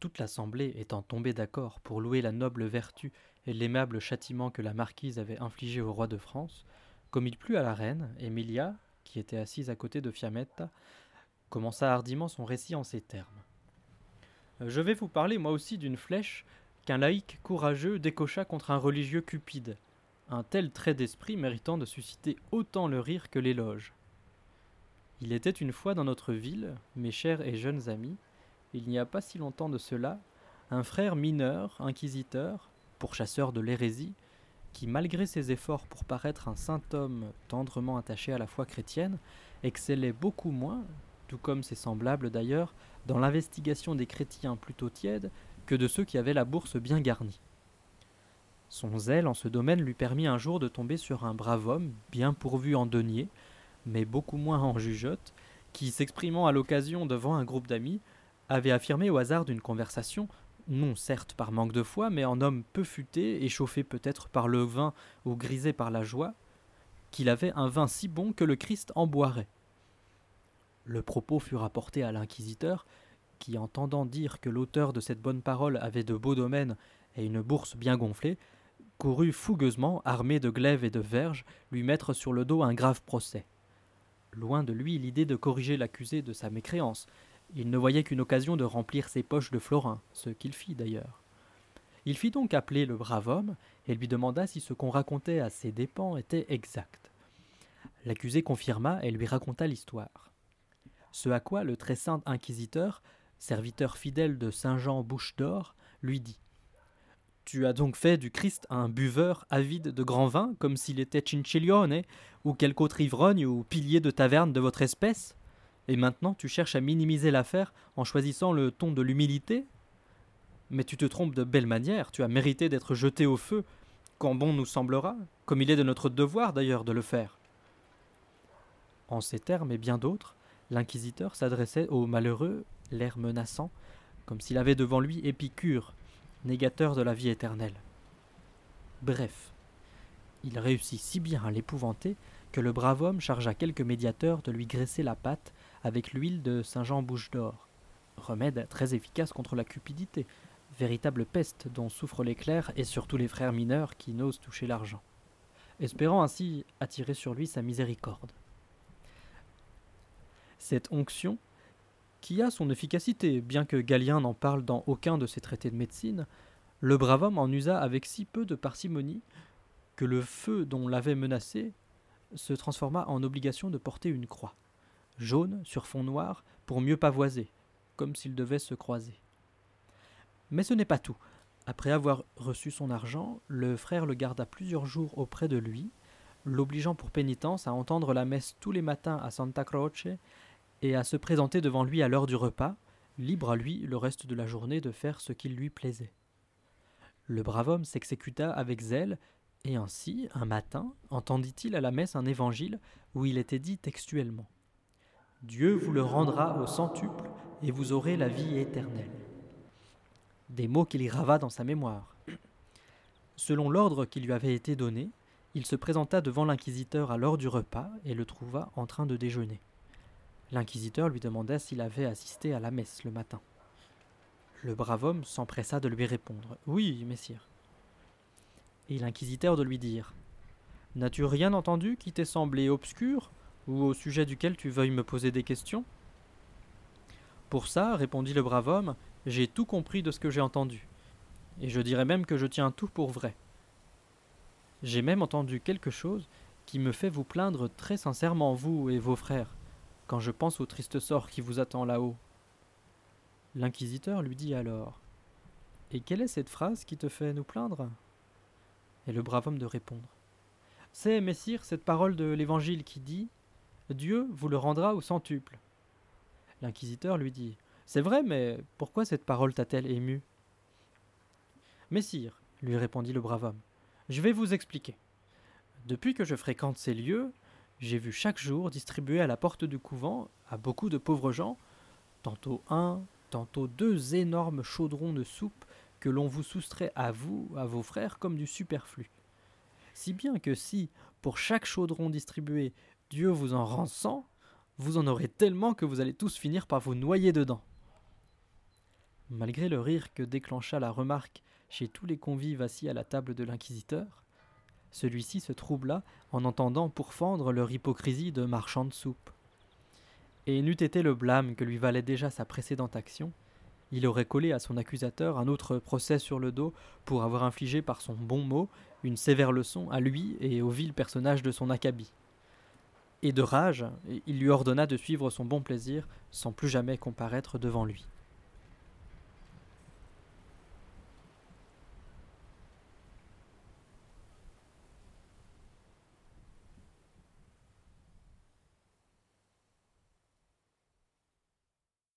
Toute l'assemblée étant tombée d'accord pour louer la noble vertu et l'aimable châtiment que la marquise avait infligé au roi de France, comme il plut à la reine, Emilia, qui était assise à côté de Fiametta, commença hardiment son récit en ces termes. Je vais vous parler moi aussi d'une flèche qu'un laïc courageux décocha contre un religieux cupide, un tel trait d'esprit méritant de susciter autant le rire que l'éloge. Il était une fois dans notre ville, mes chers et jeunes amis, il n'y a pas si longtemps de cela, un frère mineur, inquisiteur, pourchasseur de l'hérésie, qui, malgré ses efforts pour paraître un saint homme tendrement attaché à la foi chrétienne, excellait beaucoup moins, tout comme ses semblables d'ailleurs, dans l'investigation des chrétiens plutôt tièdes que de ceux qui avaient la bourse bien garnie. Son zèle en ce domaine lui permit un jour de tomber sur un brave homme, bien pourvu en denier, mais beaucoup moins en jugeote, qui, s'exprimant à l'occasion devant un groupe d'amis, avait affirmé au hasard d'une conversation, non certes par manque de foi, mais en homme peu futé, échauffé peut-être par le vin ou grisé par la joie, qu'il avait un vin si bon que le Christ en boirait. Le propos fut rapporté à l'inquisiteur, qui, entendant dire que l'auteur de cette bonne parole avait de beaux domaines et une bourse bien gonflée, courut fougueusement, armé de glaives et de verges, lui mettre sur le dos un grave procès. Loin de lui l'idée de corriger l'accusé de sa mécréance, il ne voyait qu'une occasion de remplir ses poches de florins, ce qu'il fit d'ailleurs. Il fit donc appeler le brave homme et lui demanda si ce qu'on racontait à ses dépens était exact. L'accusé confirma et lui raconta l'histoire. Ce à quoi le très saint inquisiteur, serviteur fidèle de Saint Jean Bouche d'Or, lui dit tu as donc fait du Christ un buveur avide de grand vin, comme s'il était Cinciglione, ou quelque autre ivrogne ou pilier de taverne de votre espèce? Et maintenant tu cherches à minimiser l'affaire en choisissant le ton de l'humilité Mais tu te trompes de belle manière, tu as mérité d'être jeté au feu, quand bon nous semblera, comme il est de notre devoir d'ailleurs de le faire. En ces termes et bien d'autres, l'inquisiteur s'adressait au malheureux, l'air menaçant, comme s'il avait devant lui Épicure, négateur de la vie éternelle. Bref, il réussit si bien à l'épouvanter que le brave homme chargea quelques médiateurs de lui graisser la patte avec l'huile de Saint-Jean Bouche d'Or, remède très efficace contre la cupidité, véritable peste dont souffrent les clercs et surtout les frères mineurs qui n'osent toucher l'argent, espérant ainsi attirer sur lui sa miséricorde. Cette onction qui a son efficacité, bien que Galien n'en parle dans aucun de ses traités de médecine, le brave homme en usa avec si peu de parcimonie que le feu dont l'avait menacé se transforma en obligation de porter une croix, jaune sur fond noir, pour mieux pavoiser, comme s'ils devaient se croiser. Mais ce n'est pas tout. Après avoir reçu son argent, le frère le garda plusieurs jours auprès de lui, l'obligeant pour pénitence à entendre la messe tous les matins à Santa Croce et à se présenter devant lui à l'heure du repas, libre à lui le reste de la journée de faire ce qu'il lui plaisait. Le brave homme s'exécuta avec zèle, et ainsi, un matin, entendit-il à la messe un évangile où il était dit textuellement Dieu vous le rendra au centuple, et vous aurez la vie éternelle. Des mots qu'il grava dans sa mémoire. Selon l'ordre qui lui avait été donné, il se présenta devant l'inquisiteur à l'heure du repas et le trouva en train de déjeuner. L'inquisiteur lui demanda s'il avait assisté à la messe le matin. Le brave homme s'empressa de lui répondre Oui, messire. Et l'inquisiteur de lui dire N'as-tu rien entendu qui t'ait semblé obscur, ou au sujet duquel tu veuilles me poser des questions? Pour ça, répondit le brave homme, j'ai tout compris de ce que j'ai entendu, et je dirais même que je tiens tout pour vrai. J'ai même entendu quelque chose qui me fait vous plaindre très sincèrement, vous et vos frères quand je pense au triste sort qui vous attend là-haut. L'inquisiteur lui dit alors Et quelle est cette phrase qui te fait nous plaindre? Et le brave homme de répondre C'est, messire, cette parole de l'Évangile qui dit Dieu vous le rendra au centuple. L'inquisiteur lui dit C'est vrai, mais pourquoi cette parole t'a-t-elle ému? Messire, lui répondit le brave homme, je vais vous expliquer. Depuis que je fréquente ces lieux, j'ai vu chaque jour distribuer à la porte du couvent à beaucoup de pauvres gens, tantôt un, tantôt deux énormes chaudrons de soupe que l'on vous soustrait à vous, à vos frères, comme du superflu. Si bien que si, pour chaque chaudron distribué, Dieu vous en rend cent, vous en aurez tellement que vous allez tous finir par vous noyer dedans. Malgré le rire que déclencha la remarque chez tous les convives assis à la table de l'inquisiteur, celui-ci se troubla en entendant pourfendre leur hypocrisie de marchand soupe. Et n'eût été le blâme que lui valait déjà sa précédente action, il aurait collé à son accusateur un autre procès sur le dos pour avoir infligé par son bon mot une sévère leçon à lui et au vil personnage de son acabit. Et de rage, il lui ordonna de suivre son bon plaisir sans plus jamais comparaître devant lui.